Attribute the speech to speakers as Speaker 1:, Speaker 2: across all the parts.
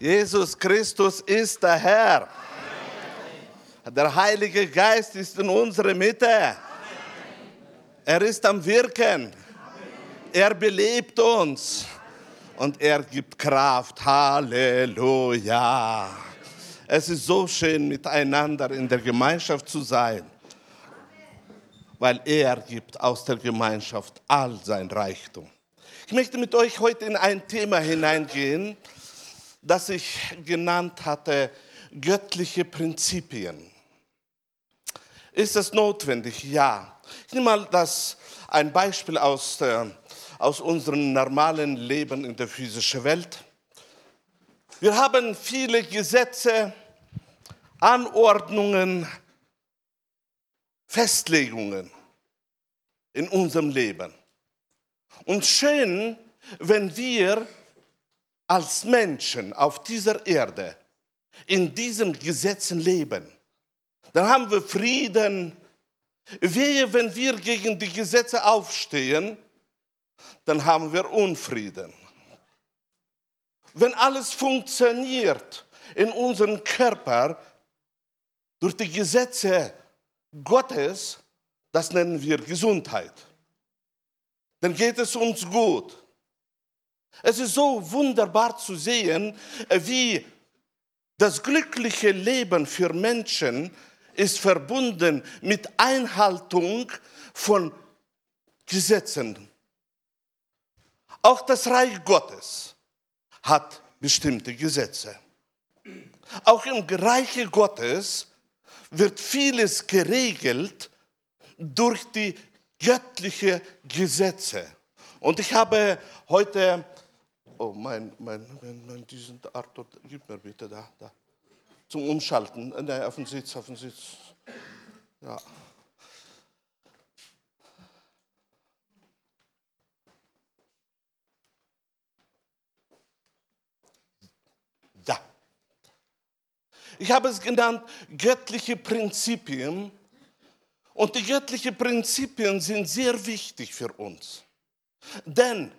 Speaker 1: Jesus Christus ist der Herr. Der Heilige Geist ist in unserer Mitte. Er ist am Wirken. Er belebt uns und er gibt Kraft. Halleluja. Es ist so schön, miteinander in der Gemeinschaft zu sein, weil er gibt aus der Gemeinschaft all sein Reichtum. Ich möchte mit euch heute in ein Thema hineingehen, das ich genannt hatte, göttliche Prinzipien. Ist es notwendig? Ja. Ich nehme mal das, ein Beispiel aus, der, aus unserem normalen Leben in der physischen Welt. Wir haben viele Gesetze, Anordnungen, Festlegungen in unserem Leben. Und schön, wenn wir als Menschen auf dieser Erde in diesen Gesetzen leben. Dann haben wir Frieden. Wehe, wenn wir gegen die Gesetze aufstehen, dann haben wir Unfrieden. Wenn alles funktioniert in unserem Körper durch die Gesetze Gottes, das nennen wir Gesundheit. Dann geht es uns gut. Es ist so wunderbar zu sehen, wie das glückliche Leben für Menschen ist verbunden mit Einhaltung von Gesetzen. Auch das Reich Gottes hat bestimmte Gesetze. Auch im Reich Gottes wird vieles geregelt durch die göttlichen Gesetze. Und ich habe heute Oh, mein, mein, mein, mein diesen Arthur, gib mir bitte da, da. Zum Umschalten. Äh, Nein, auf den Sitz, auf den Sitz. Ja. Ja. Ich habe es genannt göttliche Prinzipien. Und die göttlichen Prinzipien sind sehr wichtig für uns. Denn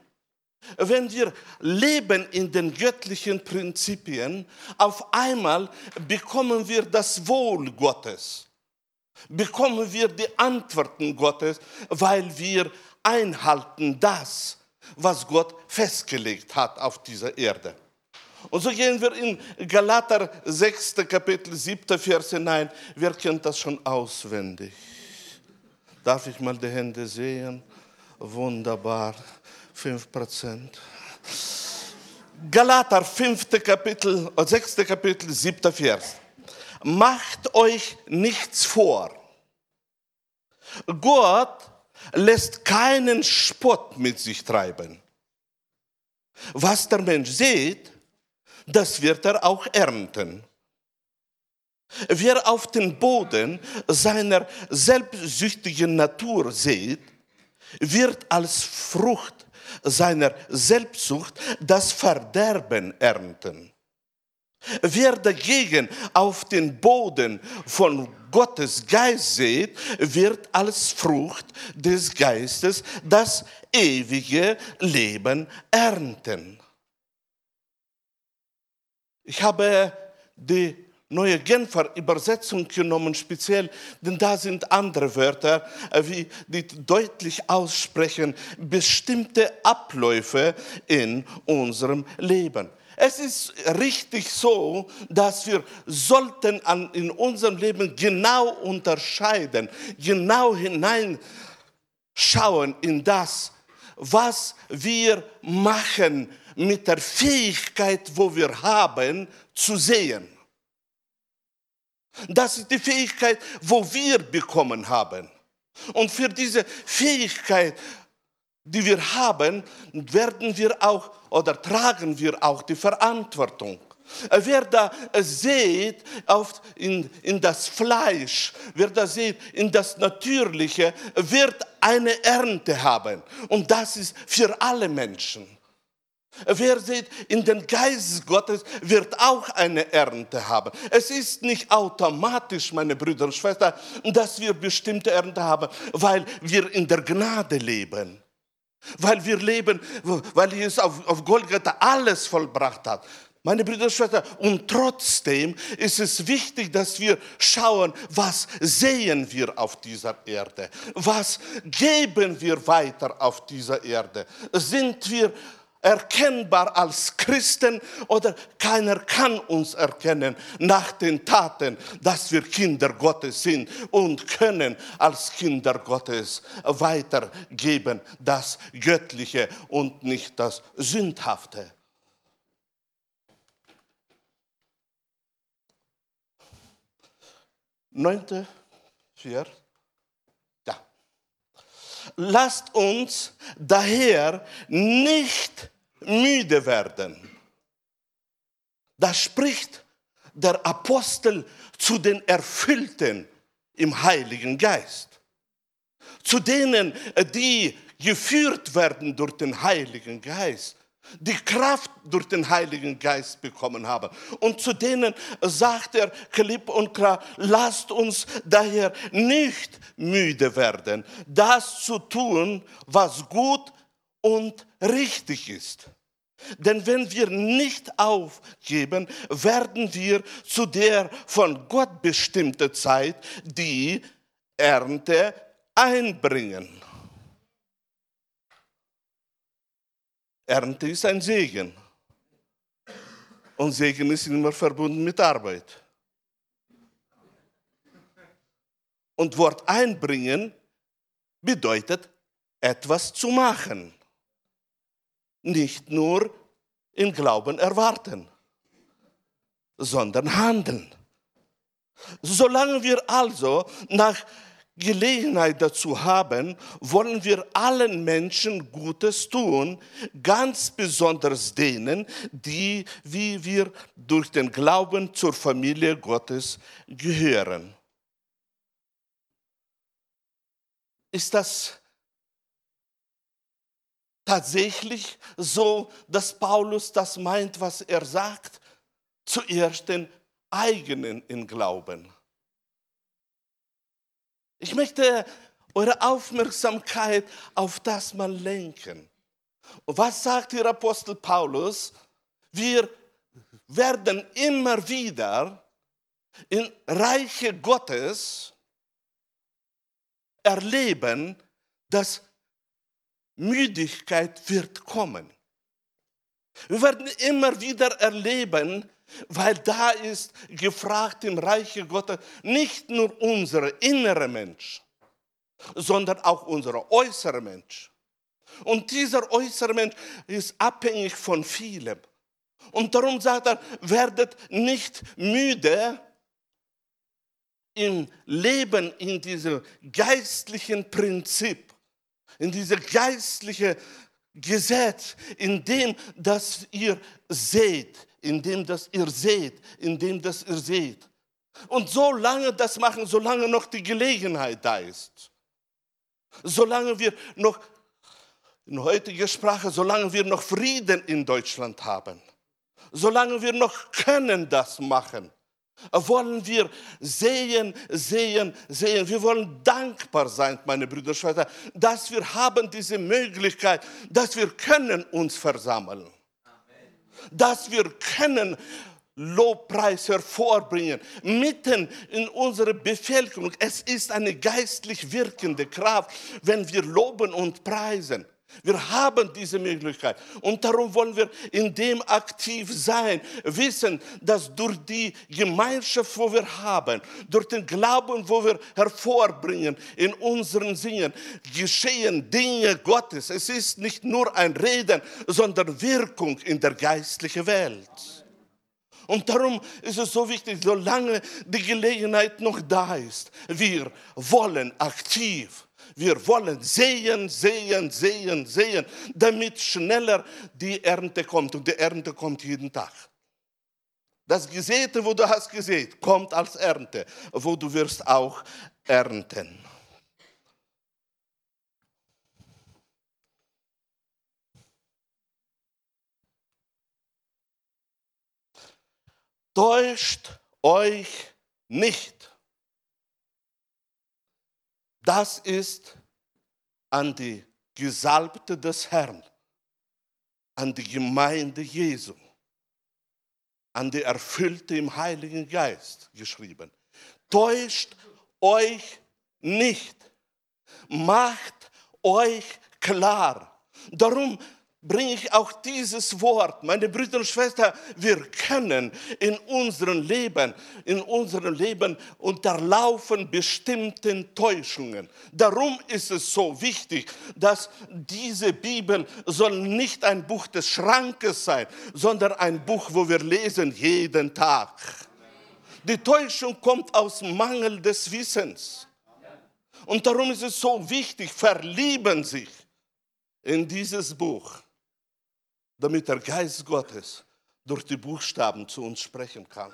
Speaker 1: wenn wir leben in den göttlichen Prinzipien, auf einmal bekommen wir das Wohl Gottes, bekommen wir die Antworten Gottes, weil wir einhalten das, was Gott festgelegt hat auf dieser Erde. Und so gehen wir in Galater 6. Kapitel 7. Vers hinein. Wer kennt das schon auswendig? Darf ich mal die Hände sehen? Wunderbar. 5 Prozent. Galater 5. Kapitel, 6. Äh, Kapitel, 7. Vers. Macht euch nichts vor. Gott lässt keinen Spott mit sich treiben. Was der Mensch sieht, das wird er auch ernten. Wer auf den Boden seiner selbstsüchtigen Natur sieht, wird als Frucht seiner Selbstsucht das Verderben ernten. Wer dagegen auf den Boden von Gottes Geist sieht, wird als Frucht des Geistes das ewige Leben ernten. Ich habe die neue Genfer Übersetzung genommen, speziell, denn da sind andere Wörter, äh, wie die deutlich aussprechen bestimmte Abläufe in unserem Leben. Es ist richtig so, dass wir sollten an, in unserem Leben genau unterscheiden, genau hineinschauen in das, was wir machen mit der Fähigkeit, wo wir haben, zu sehen. Das ist die Fähigkeit, wo wir bekommen haben. Und für diese Fähigkeit, die wir haben, werden wir auch oder tragen wir auch die Verantwortung. Wer da sieht auf in, in das Fleisch, wer da sieht in das Natürliche, wird eine Ernte haben. Und das ist für alle Menschen. Wer sieht in den Geist Gottes, wird auch eine Ernte haben. Es ist nicht automatisch, meine Brüder und Schwestern, dass wir bestimmte Ernte haben, weil wir in der Gnade leben. Weil wir leben, weil Jesus auf, auf Golgatha alles vollbracht hat. Meine Brüder und Schwestern, und trotzdem ist es wichtig, dass wir schauen, was sehen wir auf dieser Erde? Was geben wir weiter auf dieser Erde? Sind wir erkennbar als Christen oder keiner kann uns erkennen nach den Taten, dass wir Kinder Gottes sind und können als Kinder Gottes weitergeben das Göttliche und nicht das Sündhafte. Neunte, vier, lasst uns daher nicht müde werden. Da spricht der Apostel zu den Erfüllten im Heiligen Geist, zu denen, die geführt werden durch den Heiligen Geist die Kraft durch den Heiligen Geist bekommen haben. Und zu denen sagt er klipp und klar, lasst uns daher nicht müde werden, das zu tun, was gut und richtig ist. Denn wenn wir nicht aufgeben, werden wir zu der von Gott bestimmten Zeit die Ernte einbringen. Ernte ist ein Segen. Und Segen ist immer verbunden mit Arbeit. Und Wort einbringen bedeutet etwas zu machen. Nicht nur im Glauben erwarten, sondern handeln. Solange wir also nach Gelegenheit dazu haben, wollen wir allen Menschen Gutes tun, ganz besonders denen, die, wie wir durch den Glauben zur Familie Gottes gehören. Ist das tatsächlich so, dass Paulus das meint, was er sagt? Zuerst den eigenen in Glauben. Ich möchte eure Aufmerksamkeit auf das mal lenken. Und was sagt der Apostel Paulus? Wir werden immer wieder im Reiche Gottes erleben, dass Müdigkeit wird kommen. Wir werden immer wieder erleben, weil da ist gefragt im Reiche Gottes nicht nur unser innerer Mensch, sondern auch unser äußerer Mensch. Und dieser äußere Mensch ist abhängig von vielem. Und darum sagt er, werdet nicht müde im Leben in diesem geistlichen Prinzip, in diesem geistlichen Gesetz, in dem, dass ihr seht, indem das ihr seht, indem das ihr seht. Und solange das machen, solange noch die Gelegenheit da ist, solange wir noch in heutiger Sprache, solange wir noch Frieden in Deutschland haben, solange wir noch können das machen, wollen wir sehen, sehen, sehen. Wir wollen dankbar sein, meine Brüder und Schwestern, dass wir haben diese Möglichkeit, dass wir können uns versammeln dass wir können Lobpreis hervorbringen, mitten in unserer Bevölkerung. Es ist eine geistlich wirkende Kraft, wenn wir loben und preisen. Wir haben diese Möglichkeit und darum wollen wir in dem aktiv sein, wissen, dass durch die Gemeinschaft, wo wir haben, durch den Glauben, wo wir hervorbringen in unseren Singen, geschehen Dinge Gottes. Es ist nicht nur ein Reden, sondern Wirkung in der geistlichen Welt. Und darum ist es so wichtig, solange die Gelegenheit noch da ist, wir wollen aktiv wir wollen sehen, sehen, sehen, sehen, damit schneller die Ernte kommt. Und die Ernte kommt jeden Tag. Das Gesäte, wo du hast gesät, kommt als Ernte, wo du wirst auch ernten. Täuscht euch nicht. Das ist an die Gesalbte des Herrn, an die Gemeinde Jesu. an die Erfüllte im Heiligen Geist geschrieben. Täuscht euch nicht, macht euch klar. Darum bringe ich auch dieses Wort. Meine Brüder und Schwestern, wir können in unserem Leben, in unserem Leben unterlaufen bestimmten Täuschungen. Darum ist es so wichtig, dass diese Bibel soll nicht ein Buch des Schrankes sein, sondern ein Buch, wo wir lesen jeden Tag. Die Täuschung kommt aus Mangel des Wissens. Und darum ist es so wichtig, verlieben sich in dieses Buch damit der Geist Gottes durch die Buchstaben zu uns sprechen kann.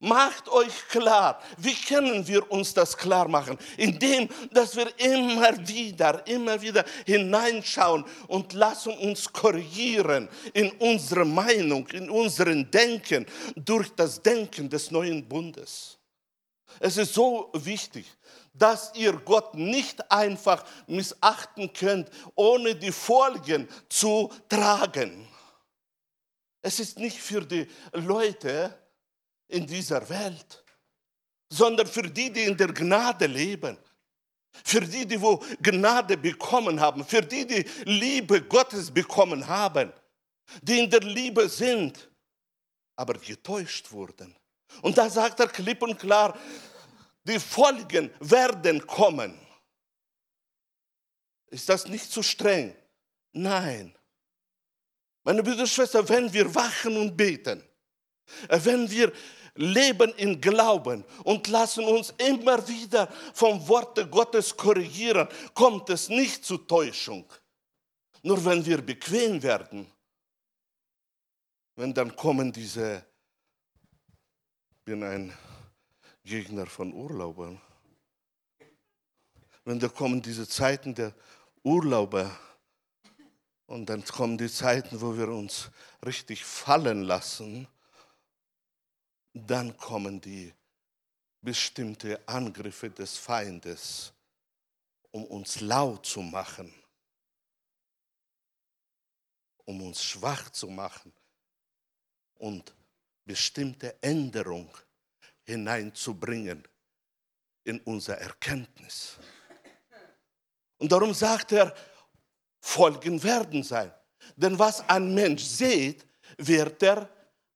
Speaker 1: Macht euch klar, wie können wir uns das klar machen? Indem, dass wir immer wieder, immer wieder hineinschauen und lassen uns korrigieren in unserer Meinung, in unserem Denken durch das Denken des neuen Bundes. Es ist so wichtig, dass ihr Gott nicht einfach missachten könnt, ohne die Folgen zu tragen. Es ist nicht für die Leute in dieser Welt, sondern für die, die in der Gnade leben. Für die, die wo Gnade bekommen haben, für die, die Liebe Gottes bekommen haben, die in der Liebe sind, aber getäuscht wurden. Und da sagt er klipp und klar, die Folgen werden kommen. Ist das nicht zu streng? Nein. Meine Brüder und Schwestern, wenn wir wachen und beten, wenn wir leben in Glauben und lassen uns immer wieder vom Worte Gottes korrigieren, kommt es nicht zu Täuschung. Nur wenn wir bequem werden, wenn dann kommen diese, ich bin ein Gegner von Urlaubern. Wenn da kommen diese Zeiten der Urlauber und dann kommen die Zeiten, wo wir uns richtig fallen lassen, dann kommen die bestimmte Angriffe des Feindes, um uns laut zu machen, um uns schwach zu machen und bestimmte Änderungen hineinzubringen in unser Erkenntnis. Und darum sagt er, Folgen werden sein. Denn was ein Mensch sieht, wird er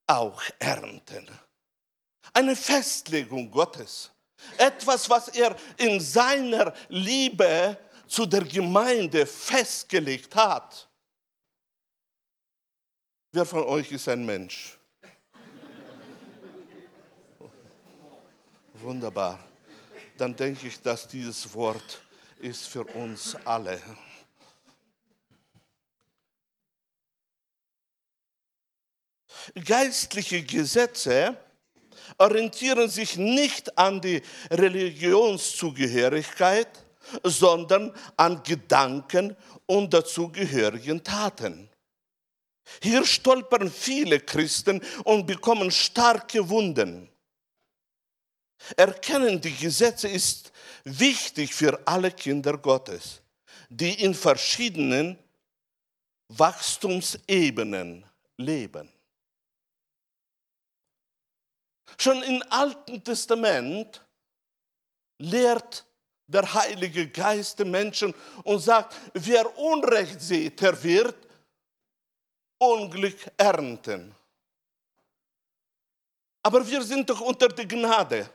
Speaker 1: auch ernten. Eine Festlegung Gottes. Etwas, was er in seiner Liebe zu der Gemeinde festgelegt hat. Wer von euch ist ein Mensch? Wunderbar. Dann denke ich, dass dieses Wort ist für uns alle. Geistliche Gesetze orientieren sich nicht an die Religionszugehörigkeit, sondern an Gedanken und dazugehörigen Taten. Hier stolpern viele Christen und bekommen starke Wunden. Erkennen die Gesetze ist wichtig für alle Kinder Gottes, die in verschiedenen Wachstumsebenen leben. Schon im Alten Testament lehrt der Heilige Geist den Menschen und sagt, wer Unrecht sieht, der wird Unglück ernten. Aber wir sind doch unter der Gnade.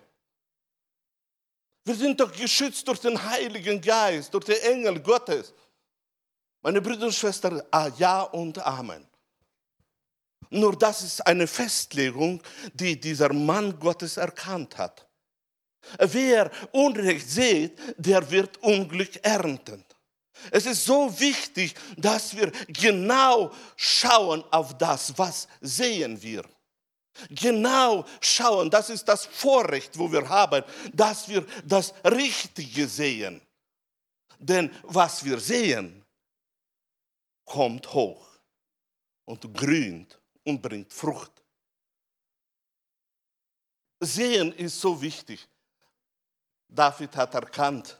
Speaker 1: Wir sind doch geschützt durch den Heiligen Geist, durch den Engel Gottes. Meine Brüder und Schwestern, ah, ja und Amen. Nur das ist eine Festlegung, die dieser Mann Gottes erkannt hat. Wer Unrecht sieht, der wird Unglück ernten. Es ist so wichtig, dass wir genau schauen auf das, was sehen wir genau schauen. Das ist das Vorrecht, wo wir haben, dass wir das Richtige sehen. Denn was wir sehen, kommt hoch und grünt und bringt Frucht. Sehen ist so wichtig. David hat erkannt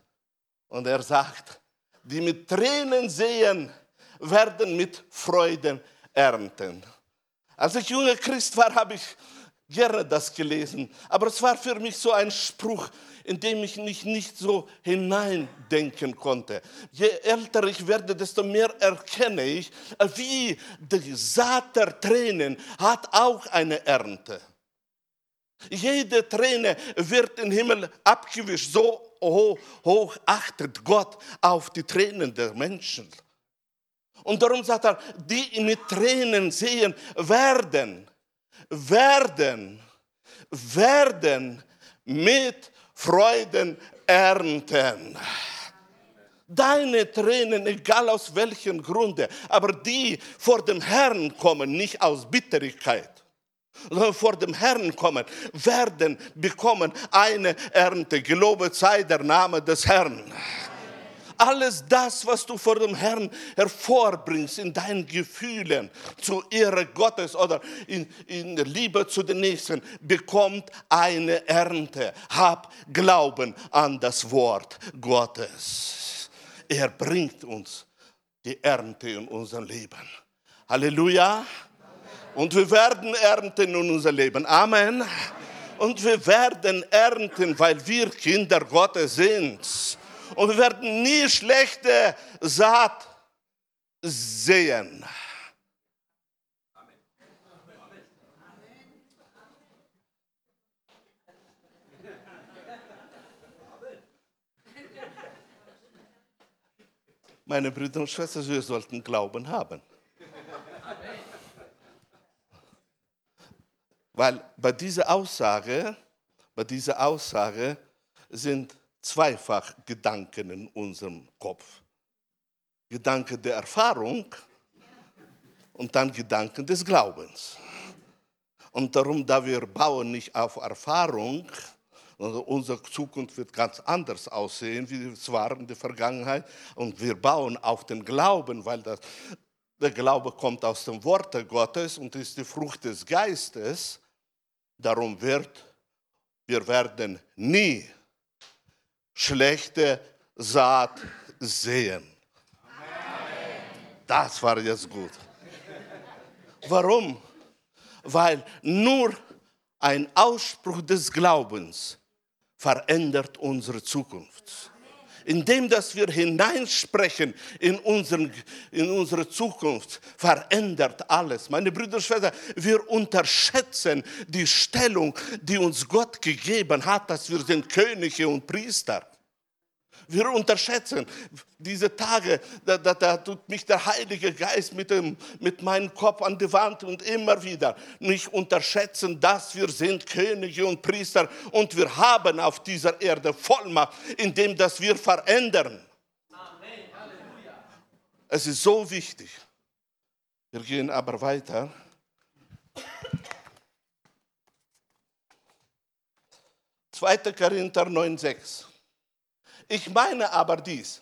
Speaker 1: und er sagt, die mit Tränen sehen, werden mit Freuden ernten. Als ich junger Christ war, habe ich gerne das gelesen. Aber es war für mich so ein Spruch, in dem ich mich nicht so hineindenken konnte. Je älter ich werde, desto mehr erkenne ich, wie die Saat der Tränen hat auch eine Ernte. Jede Träne wird im Himmel abgewischt. So hoch, hoch achtet Gott auf die Tränen der Menschen. Und darum sagt er, die mit Tränen sehen, werden, werden, werden mit Freuden ernten. Deine Tränen, egal aus welchem Grunde, aber die vor dem Herrn kommen, nicht aus Bitterkeit, sondern vor dem Herrn kommen, werden bekommen eine Ernte. Gelobet sei der Name des Herrn alles das, was du vor dem Herrn hervorbringst in deinen Gefühlen zur Ehre Gottes oder in, in Liebe zu den Nächsten, bekommt eine Ernte. Hab Glauben an das Wort Gottes. Er bringt uns die Ernte in unser Leben. Halleluja. Und wir werden ernten in unser Leben. Amen. Und wir werden ernten, weil wir Kinder Gottes sind. Und wir werden nie schlechte Saat sehen. Meine Brüder und Schwestern, wir sollten Glauben haben. Weil bei dieser Aussage, bei dieser Aussage sind zweifach Gedanken in unserem Kopf. Gedanke der Erfahrung und dann Gedanken des Glaubens. Und darum, da wir bauen nicht auf Erfahrung, also unsere Zukunft wird ganz anders aussehen, wie es war in der Vergangenheit. Und wir bauen auf den Glauben, weil das, der Glaube kommt aus dem Wort Gottes und ist die Frucht des Geistes. Darum wird, wir werden nie schlechte Saat sehen. Das war jetzt gut. Warum? Weil nur ein Ausspruch des Glaubens verändert unsere Zukunft. Indem dass wir hineinsprechen in, unseren, in unsere Zukunft, verändert alles. Meine Brüder und Schwestern, wir unterschätzen die Stellung, die uns Gott gegeben hat, dass wir sind Könige und Priester. Wir unterschätzen diese Tage, da, da, da, tut mich der Heilige Geist mit, dem, mit meinem Kopf an die Wand und immer wieder nicht unterschätzen, dass wir sind Könige und Priester und wir haben auf dieser Erde Vollmacht, indem dass wir verändern. Es ist so wichtig. Wir gehen aber weiter. Zweiter Korinther 9,6. Ich meine aber dies,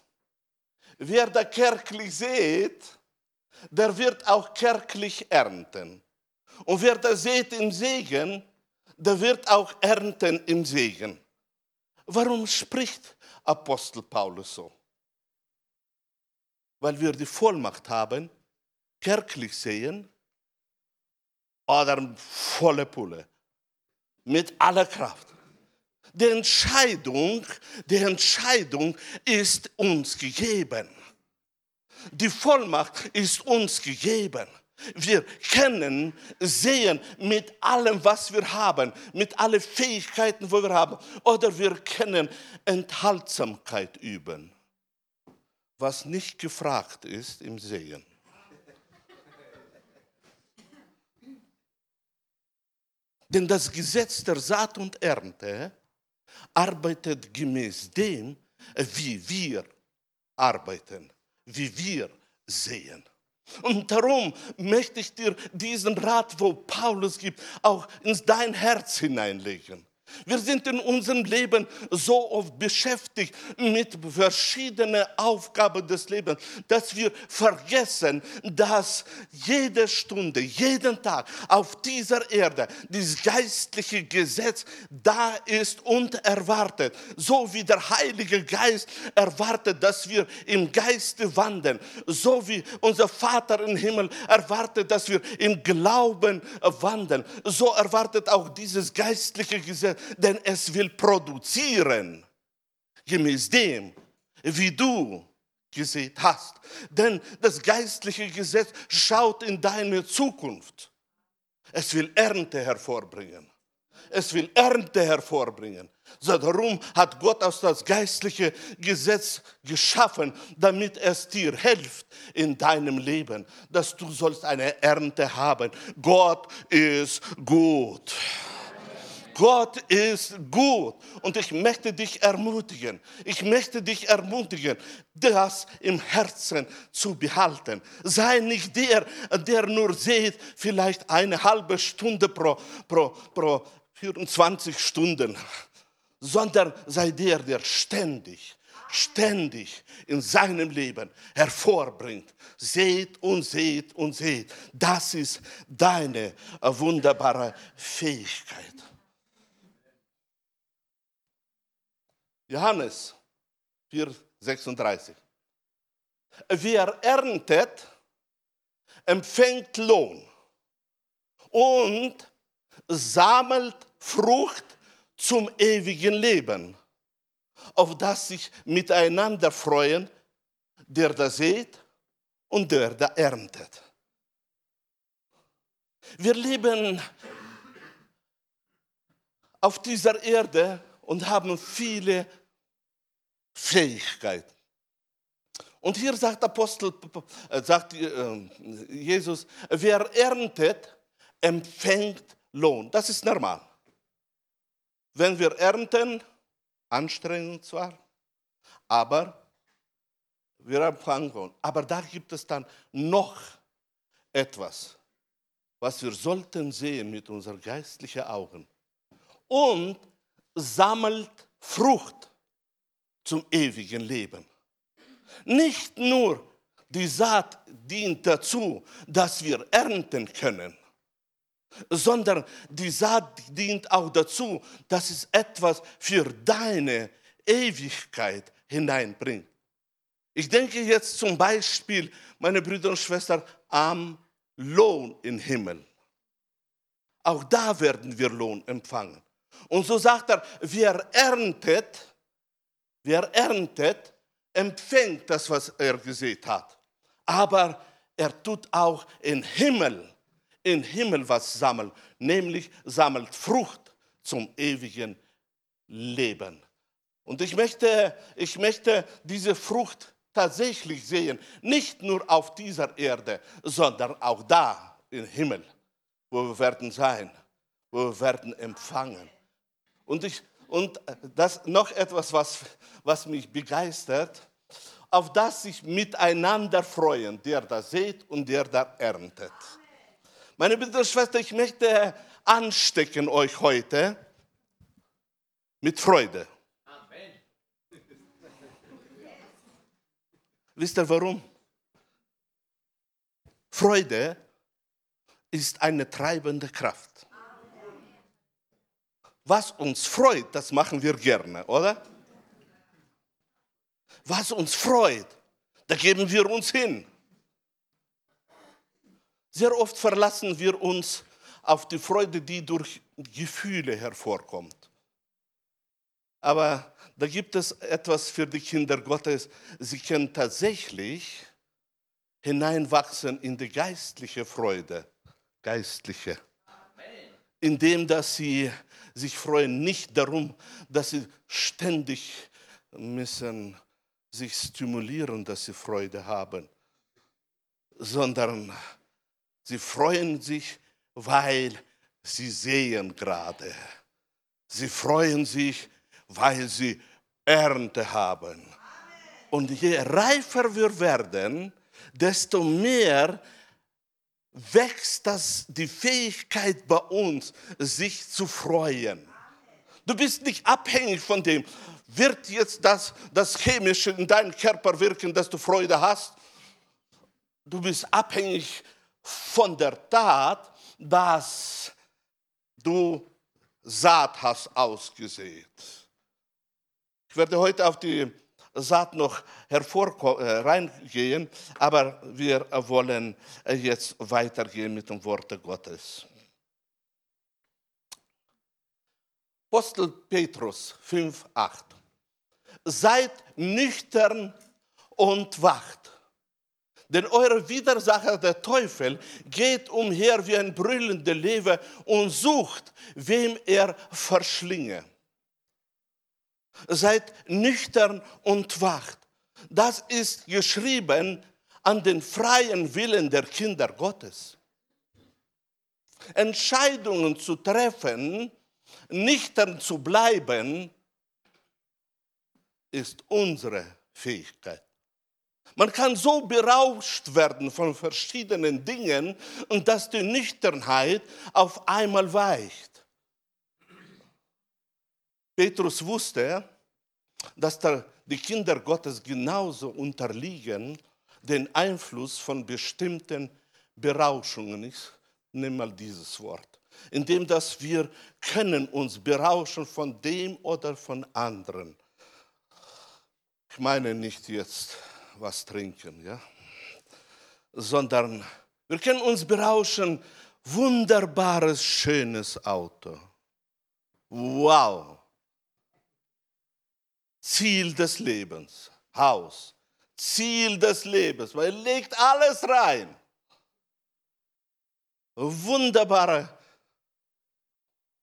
Speaker 1: wer da kärglich sät, der wird auch kärglich ernten. Und wer da sät im Segen, der wird auch ernten im Segen. Warum spricht Apostel Paulus so? Weil wir die Vollmacht haben, kärglich sehen oder volle Pulle, mit aller Kraft. Die Entscheidung, die Entscheidung ist uns gegeben. Die Vollmacht ist uns gegeben. Wir können sehen mit allem, was wir haben, mit allen Fähigkeiten, wo wir haben. Oder wir können Enthaltsamkeit üben, was nicht gefragt ist im Sehen. Denn das Gesetz der Saat und Ernte arbeitet gemäß dem, wie wir arbeiten, wie wir sehen. Und darum möchte ich dir diesen Rat, wo Paulus gibt, auch in dein Herz hineinlegen. Wir sind in unserem Leben so oft beschäftigt mit verschiedenen Aufgaben des Lebens, dass wir vergessen, dass jede Stunde, jeden Tag auf dieser Erde dieses geistliche Gesetz da ist und erwartet. So wie der Heilige Geist erwartet, dass wir im Geiste wandeln, so wie unser Vater im Himmel erwartet, dass wir im Glauben wandeln, so erwartet auch dieses geistliche Gesetz denn es will produzieren, gemäß dem, wie du gesehen hast. Denn das geistliche Gesetz schaut in deine Zukunft. Es will Ernte hervorbringen. Es will Ernte hervorbringen. So darum hat Gott aus das geistliche Gesetz geschaffen, damit es dir hilft in deinem Leben, dass du sollst eine Ernte haben. Gott ist gut. Gott ist gut. Und ich möchte dich ermutigen, ich möchte dich ermutigen, das im Herzen zu behalten. Sei nicht der, der nur sieht, vielleicht eine halbe Stunde pro, pro, pro 24 Stunden, sondern sei der, der ständig, ständig in seinem Leben hervorbringt. Seht und seht und seht. Das ist deine wunderbare Fähigkeit. Johannes 4, 36. Wer erntet, empfängt Lohn und sammelt Frucht zum ewigen Leben, auf das sich miteinander freuen, der da sät und der da erntet. Wir leben auf dieser Erde und haben viele Fähigkeiten. Und hier sagt Apostel, äh, sagt äh, Jesus, wer erntet, empfängt Lohn. Das ist normal. Wenn wir ernten, anstrengend zwar, aber wir empfangen Lohn. Aber da gibt es dann noch etwas, was wir sollten sehen mit unseren geistlichen Augen. Und sammelt Frucht zum ewigen Leben. Nicht nur die Saat dient dazu, dass wir ernten können, sondern die Saat dient auch dazu, dass es etwas für deine Ewigkeit hineinbringt. Ich denke jetzt zum Beispiel, meine Brüder und Schwestern, am Lohn im Himmel. Auch da werden wir Lohn empfangen. Und so sagt er, wer erntet, wer erntet, empfängt das, was er gesehen hat. Aber er tut auch im Himmel, im Himmel was sammeln, nämlich sammelt Frucht zum ewigen Leben. Und ich möchte, ich möchte diese Frucht tatsächlich sehen, nicht nur auf dieser Erde, sondern auch da im Himmel, wo wir werden sein, wo wir werden empfangen. Und, ich, und das noch etwas, was, was mich begeistert, auf das sich miteinander freuen, der da sät und der da erntet. Meine Brüder und Schwestern, ich möchte anstecken euch heute mit Freude. Amen. Wisst ihr warum? Freude ist eine treibende Kraft. Was uns freut, das machen wir gerne, oder? Was uns freut, da geben wir uns hin. Sehr oft verlassen wir uns auf die Freude, die durch Gefühle hervorkommt. Aber da gibt es etwas für die Kinder Gottes. Sie können tatsächlich hineinwachsen in die geistliche Freude, geistliche, indem dass sie sich freuen nicht darum, dass sie ständig müssen sich stimulieren, dass sie Freude haben, sondern sie freuen sich, weil sie sehen gerade. Sie freuen sich, weil sie Ernte haben. Und je reifer wir werden, desto mehr wächst das, die Fähigkeit bei uns, sich zu freuen. Du bist nicht abhängig von dem. Wird jetzt das, das Chemische in deinem Körper wirken, dass du Freude hast? Du bist abhängig von der Tat, dass du Saat hast ausgesät. Ich werde heute auf die Saat noch äh, reingehen, aber wir wollen jetzt weitergehen mit dem Wort Gottes. Apostel Petrus 5, 8. Seid nüchtern und wacht. Denn eure Widersacher, der Teufel, geht umher wie ein brüllender Lewe und sucht, wem er verschlinge. Seid nüchtern und wacht. Das ist geschrieben an den freien Willen der Kinder Gottes. Entscheidungen zu treffen, nüchtern zu bleiben, ist unsere Fähigkeit. Man kann so berauscht werden von verschiedenen Dingen und dass die Nüchternheit auf einmal weicht. Petrus wusste, dass die Kinder Gottes genauso unterliegen den Einfluss von bestimmten Berauschungen. Ich nehme mal dieses Wort. Indem dass wir können uns berauschen von dem oder von anderen. Ich meine nicht jetzt was trinken, ja, sondern wir können uns berauschen. Wunderbares, schönes Auto. Wow. Ziel des Lebens, Haus. Ziel des Lebens. Man legt alles rein. Wunderbare,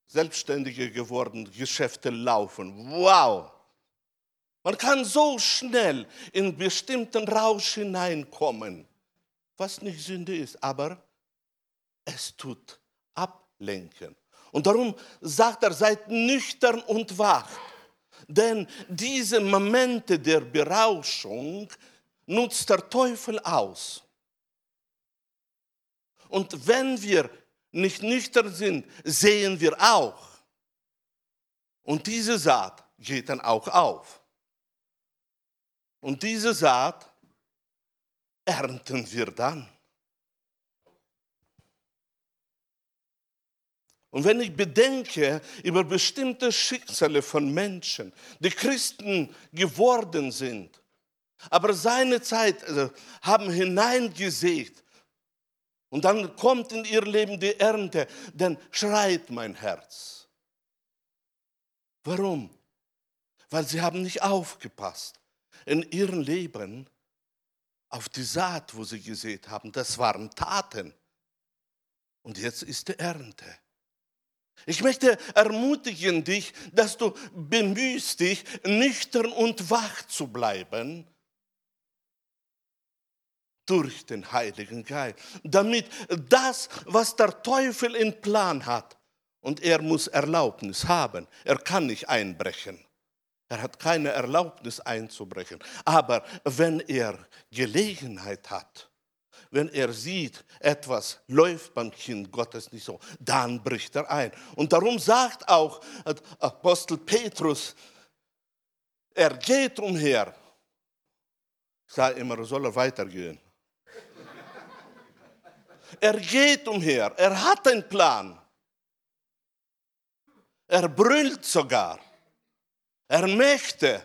Speaker 1: Selbstständige geworden, Geschäfte laufen. Wow. Man kann so schnell in bestimmten Rausch hineinkommen, was nicht Sünde ist, aber es tut ablenken. Und darum sagt er, seid nüchtern und wach. Denn diese Momente der Berauschung nutzt der Teufel aus. Und wenn wir nicht nüchtern sind, sehen wir auch. Und diese Saat geht dann auch auf. Und diese Saat ernten wir dann. Und wenn ich bedenke über bestimmte Schicksale von Menschen, die Christen geworden sind, aber seine Zeit also, haben hineingesät und dann kommt in ihr Leben die Ernte, dann schreit mein Herz. Warum? Weil sie haben nicht aufgepasst in ihrem Leben auf die Saat, wo sie gesät haben. Das waren Taten. Und jetzt ist die Ernte. Ich möchte ermutigen dich, dass du bemühst dich, nüchtern und wach zu bleiben durch den Heiligen Geist, damit das, was der Teufel in Plan hat, und er muss Erlaubnis haben, er kann nicht einbrechen. Er hat keine Erlaubnis einzubrechen. Aber wenn er Gelegenheit hat, wenn er sieht, etwas läuft beim Kind Gottes nicht so, dann bricht er ein. Und darum sagt auch Apostel Petrus, er geht umher. Ich sage immer, soll er weitergehen. Er geht umher, er hat einen Plan. Er brüllt sogar. Er möchte,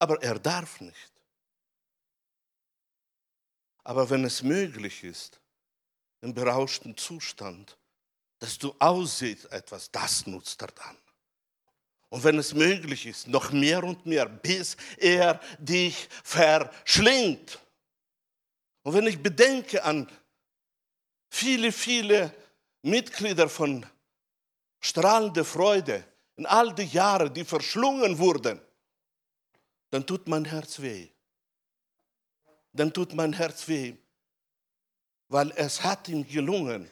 Speaker 1: aber er darf nicht. Aber wenn es möglich ist, im berauschten Zustand, dass du aussiehst etwas, das nutzt er dann. Und wenn es möglich ist, noch mehr und mehr, bis er dich verschlingt. Und wenn ich bedenke an viele, viele Mitglieder von strahlende Freude, in all die Jahre, die verschlungen wurden, dann tut mein Herz weh. Dann tut mein Herz weh, weil es hat ihm gelungen,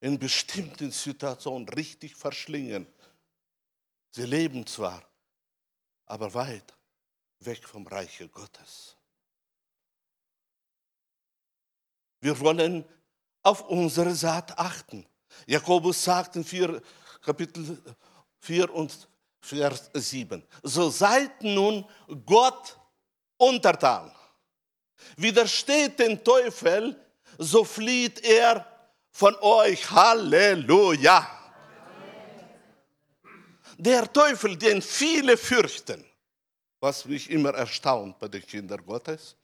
Speaker 1: in bestimmten Situationen richtig verschlingen. Sie leben zwar, aber weit weg vom Reiche Gottes. Wir wollen auf unsere Saat achten. Jakobus sagt in 4, Kapitel 4 und Vers 7. So seid nun Gott untertan. Widersteht den Teufel, so flieht er von euch. Halleluja. Der Teufel, den viele fürchten, was mich immer erstaunt bei den Kindern Gottes,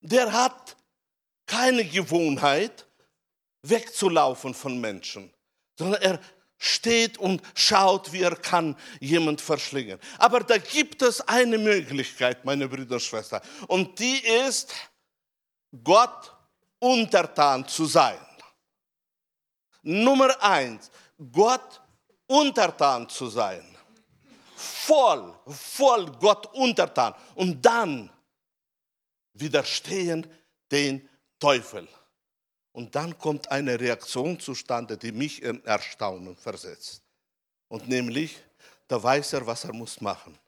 Speaker 1: der hat keine Gewohnheit, wegzulaufen von Menschen, sondern er steht und schaut, wie er kann jemand verschlingen. Aber da gibt es eine Möglichkeit, meine Brüder und Schwestern, und die ist, Gott untertan zu sein. Nummer eins, Gott untertan zu sein. Voll, voll Gott untertan. Und dann widerstehen den Teufel. Und dann kommt eine Reaktion zustande, die mich in Erstaunen versetzt. Und nämlich, da weiß er, was er muss machen.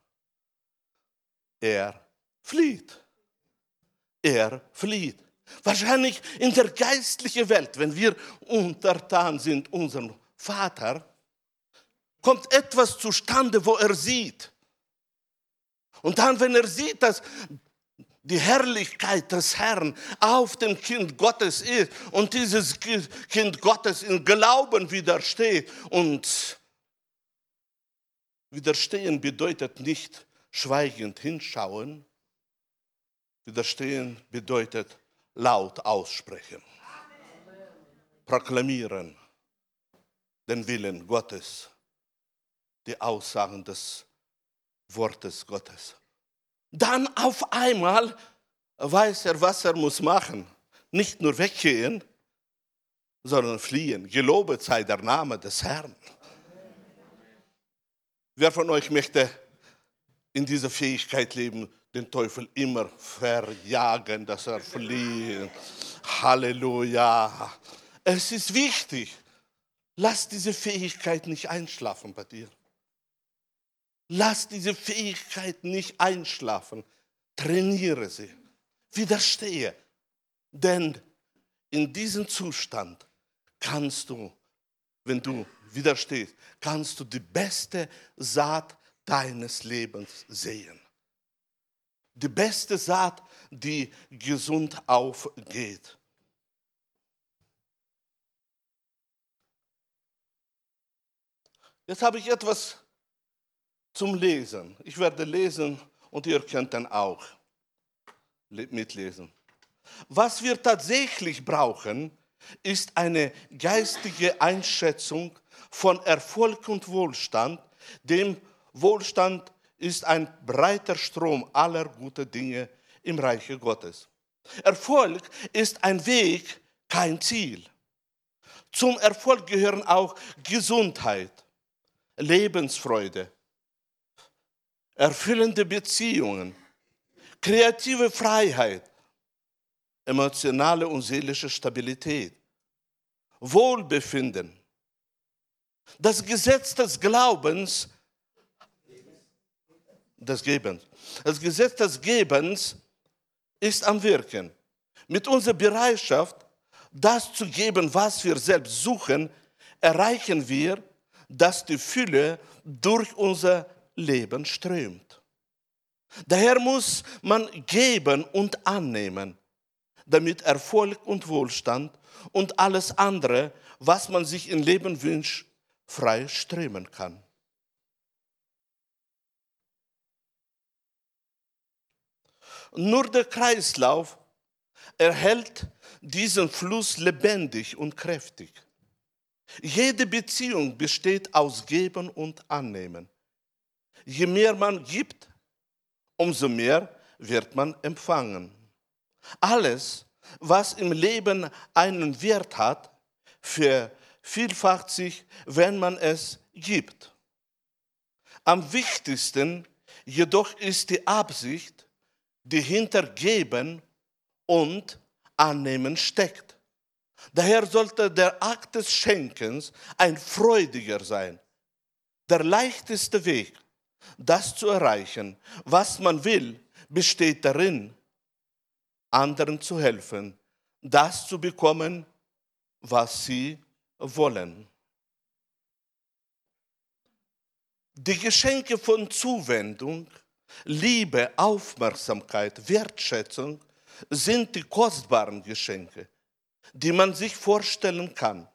Speaker 1: Er flieht. Er flieht. Wahrscheinlich in der geistlichen Welt, wenn wir untertan sind, unserem Vater, kommt etwas zustande, wo er sieht. Und dann, wenn er sieht, dass die Herrlichkeit des Herrn auf dem Kind Gottes ist und dieses Kind Gottes in Glauben widersteht. Und widerstehen bedeutet nicht schweigend hinschauen, widerstehen bedeutet laut aussprechen, proklamieren den Willen Gottes, die Aussagen des Wortes Gottes dann auf einmal weiß er, was er muss machen. Nicht nur weggehen, sondern fliehen. Gelobet sei der Name des Herrn. Wer von euch möchte in dieser Fähigkeit leben, den Teufel immer verjagen, dass er flieht? Halleluja. Es ist wichtig. Lass diese Fähigkeit nicht einschlafen bei dir. Lass diese Fähigkeit nicht einschlafen. Trainiere sie. Widerstehe. Denn in diesem Zustand kannst du, wenn du widerstehst, kannst du die beste Saat deines Lebens sehen. Die beste Saat, die gesund aufgeht. Jetzt habe ich etwas zum Lesen. Ich werde lesen und ihr könnt dann auch mitlesen. Was wir tatsächlich brauchen, ist eine geistige Einschätzung von Erfolg und Wohlstand. Dem Wohlstand ist ein breiter Strom aller guten Dinge im Reiche Gottes. Erfolg ist ein Weg, kein Ziel. Zum Erfolg gehören auch Gesundheit, Lebensfreude, erfüllende Beziehungen, kreative Freiheit, emotionale und seelische Stabilität, Wohlbefinden. Das Gesetz des Glaubens, des Gebens, das Gesetz des Gebens ist am Wirken. Mit unserer Bereitschaft, das zu geben, was wir selbst suchen, erreichen wir, dass die Fülle durch unser Leben strömt. Daher muss man geben und annehmen, damit Erfolg und Wohlstand und alles andere, was man sich im Leben wünscht, frei strömen kann. Nur der Kreislauf erhält diesen Fluss lebendig und kräftig. Jede Beziehung besteht aus Geben und Annehmen je mehr man gibt, umso mehr wird man empfangen. Alles, was im Leben einen Wert hat, vervielfacht sich, wenn man es gibt. Am wichtigsten jedoch ist die Absicht, die hinter Geben und Annehmen steckt. Daher sollte der Akt des Schenkens ein freudiger sein. Der leichteste Weg, das zu erreichen, was man will, besteht darin, anderen zu helfen, das zu bekommen, was sie wollen. Die Geschenke von Zuwendung, Liebe, Aufmerksamkeit, Wertschätzung sind die kostbaren Geschenke, die man sich vorstellen kann.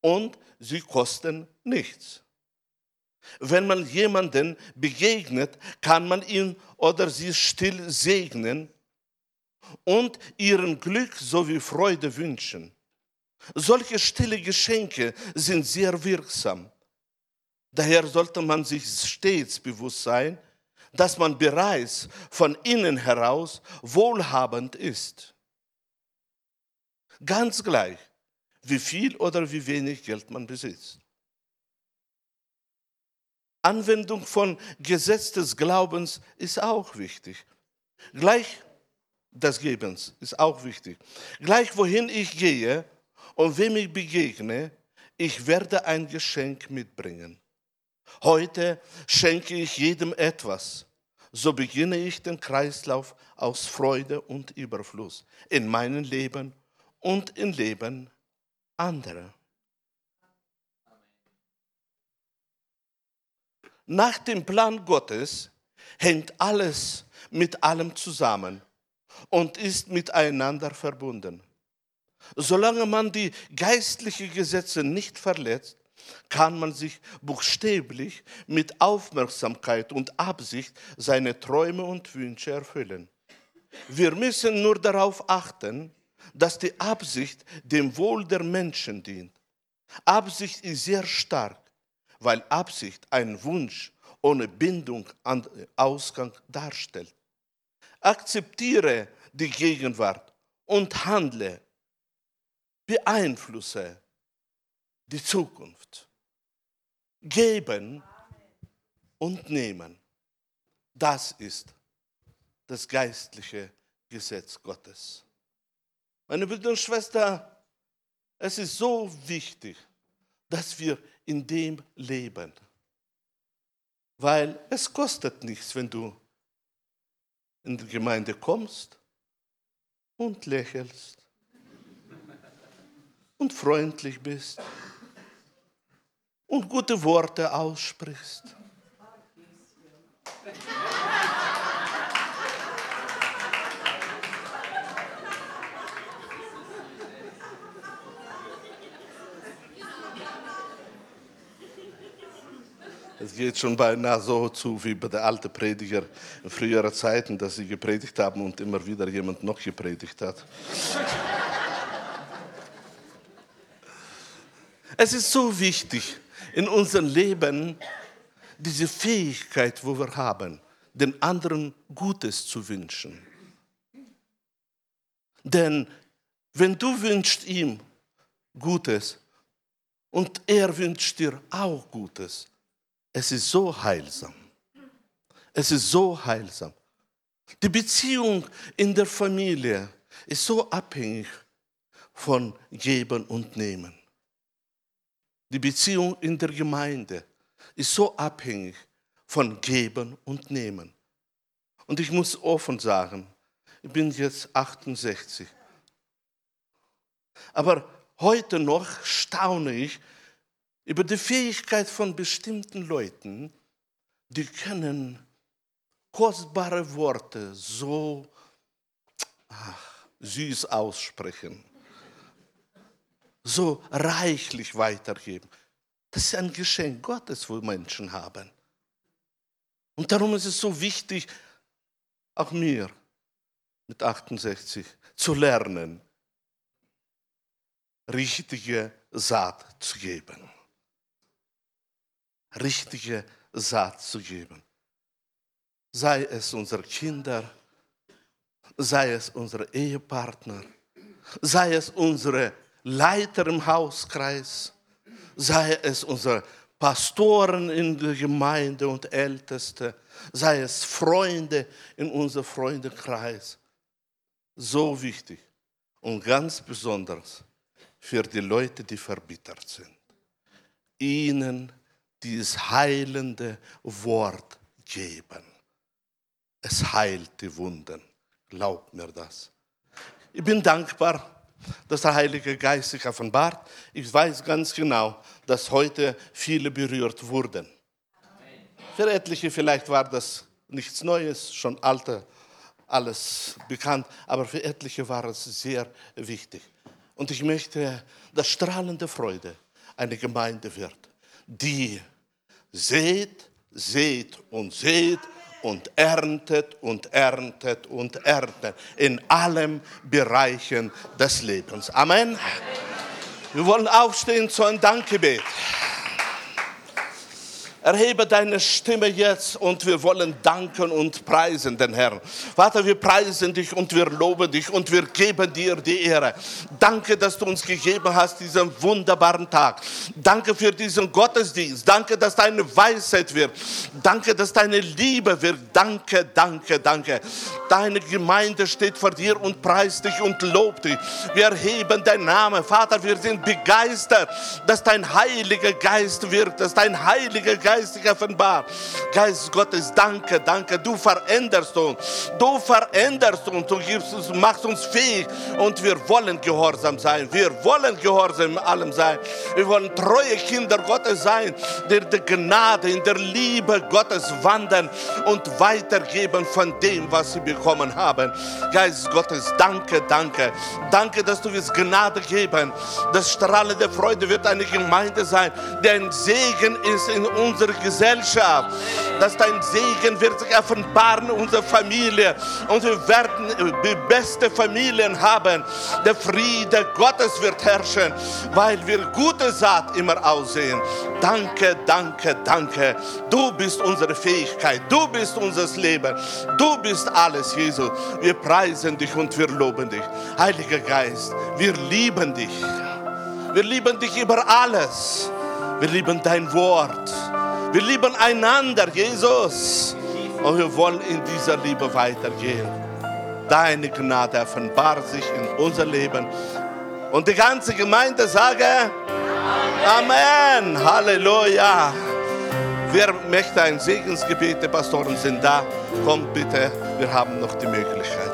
Speaker 1: Und sie kosten nichts. Wenn man jemanden begegnet, kann man ihn oder sie still segnen und ihren Glück sowie Freude wünschen. Solche stille Geschenke sind sehr wirksam. Daher sollte man sich stets bewusst sein, dass man bereits von innen heraus wohlhabend ist. Ganz gleich, wie viel oder wie wenig Geld man besitzt. Anwendung von Gesetz des Glaubens ist auch wichtig. Gleich des Gebens ist auch wichtig. Gleich wohin ich gehe und wem ich begegne, ich werde ein Geschenk mitbringen. Heute schenke ich jedem etwas. So beginne ich den Kreislauf aus Freude und Überfluss in meinem Leben und im Leben anderer. Nach dem Plan Gottes hängt alles mit allem zusammen und ist miteinander verbunden. Solange man die geistlichen Gesetze nicht verletzt, kann man sich buchstäblich mit Aufmerksamkeit und Absicht seine Träume und Wünsche erfüllen. Wir müssen nur darauf achten, dass die Absicht dem Wohl der Menschen dient. Absicht ist sehr stark weil Absicht ein Wunsch ohne Bindung an Ausgang darstellt. Akzeptiere die Gegenwart und handle. Beeinflusse die Zukunft. Geben und nehmen. Das ist das geistliche Gesetz Gottes. Meine Brüder und Schwestern, es ist so wichtig, dass wir in dem leben. Weil es kostet nichts, wenn du in die Gemeinde kommst und lächelst und freundlich bist und gute Worte aussprichst. Es geht schon beinahe so zu wie bei den alten Prediger in früheren Zeiten, dass sie gepredigt haben und immer wieder jemand noch gepredigt hat. es ist so wichtig in unserem Leben, diese Fähigkeit, wo wir haben, den anderen Gutes zu wünschen. Denn wenn du wünschst ihm Gutes und er wünscht dir auch Gutes, es ist so heilsam. Es ist so heilsam. Die Beziehung in der Familie ist so abhängig von Geben und Nehmen. Die Beziehung in der Gemeinde ist so abhängig von Geben und Nehmen. Und ich muss offen sagen, ich bin jetzt 68. Aber heute noch staune ich, über die Fähigkeit von bestimmten Leuten, die können kostbare Worte so ach, süß aussprechen, so reichlich weitergeben. Das ist ein Geschenk Gottes, wo Menschen haben. Und darum ist es so wichtig, auch mir mit 68 zu lernen, richtige Saat zu geben richtige Saat zu geben. Sei es unsere Kinder, sei es unsere Ehepartner, sei es unsere Leiter im Hauskreis, sei es unsere Pastoren in der Gemeinde und Älteste, sei es Freunde in unserem Freundekreis. So wichtig und ganz besonders für die Leute, die verbittert sind. Ihnen dieses heilende Wort geben. Es heilt die Wunden. Glaubt mir das. Ich bin dankbar, dass der Heilige Geist sich offenbart. Ich weiß ganz genau, dass heute viele berührt wurden. Für etliche vielleicht war das nichts Neues, schon alte, alles bekannt, aber für etliche war es sehr wichtig. Und ich möchte, dass strahlende Freude eine Gemeinde wird, die seht, seht und seht und erntet und erntet und erntet in allen Bereichen des Lebens. Amen. Wir wollen aufstehen zu einem Dankgebet. Erhebe deine Stimme jetzt und wir wollen danken und preisen den Herrn. Vater, wir preisen dich und wir loben dich und wir geben dir die Ehre. Danke, dass du uns gegeben hast diesen wunderbaren Tag. Danke für diesen Gottesdienst. Danke, dass deine Weisheit wird. Danke, dass deine Liebe wird. Danke, danke, danke. Deine Gemeinde steht vor dir und preist dich und lobt dich. Wir erheben deinen Namen. Vater, wir sind begeistert, dass dein Heiliger Geist wirkt, dass dein Heiliger Geist geistig offenbar. Geist Gottes, danke, danke. Du veränderst uns. Du veränderst uns. Du gibst uns, machst uns fähig. Und wir wollen gehorsam sein. Wir wollen gehorsam in allem sein. Wir wollen treue Kinder Gottes sein, die in der Gnade, in der Liebe Gottes wandern und weitergeben von dem, was sie bekommen haben. Geist Gottes, danke, danke. Danke, dass du uns Gnade geben. Das strahlende Freude wird eine Gemeinde sein, die ein Segen ist in unserer unserer Gesellschaft. Dass dein Segen wird sich offenbaren unserer Familie. Und wir werden die beste Familien haben. Der Friede Gottes wird herrschen, weil wir gute Saat immer aussehen. Danke, danke, danke. Du bist unsere Fähigkeit. Du bist unser Leben. Du bist alles, Jesus. Wir preisen dich und wir loben dich. Heiliger Geist, wir lieben dich. Wir lieben dich über alles. Wir lieben dein Wort. Wir lieben einander, Jesus. Und wir wollen in dieser Liebe weitergehen. Deine Gnade offenbart sich in unser Leben. Und die ganze Gemeinde sage Amen. Amen. Halleluja. Wer möchte ein Segensgebet? Die Pastoren sind da. Kommt bitte, wir haben noch die Möglichkeit.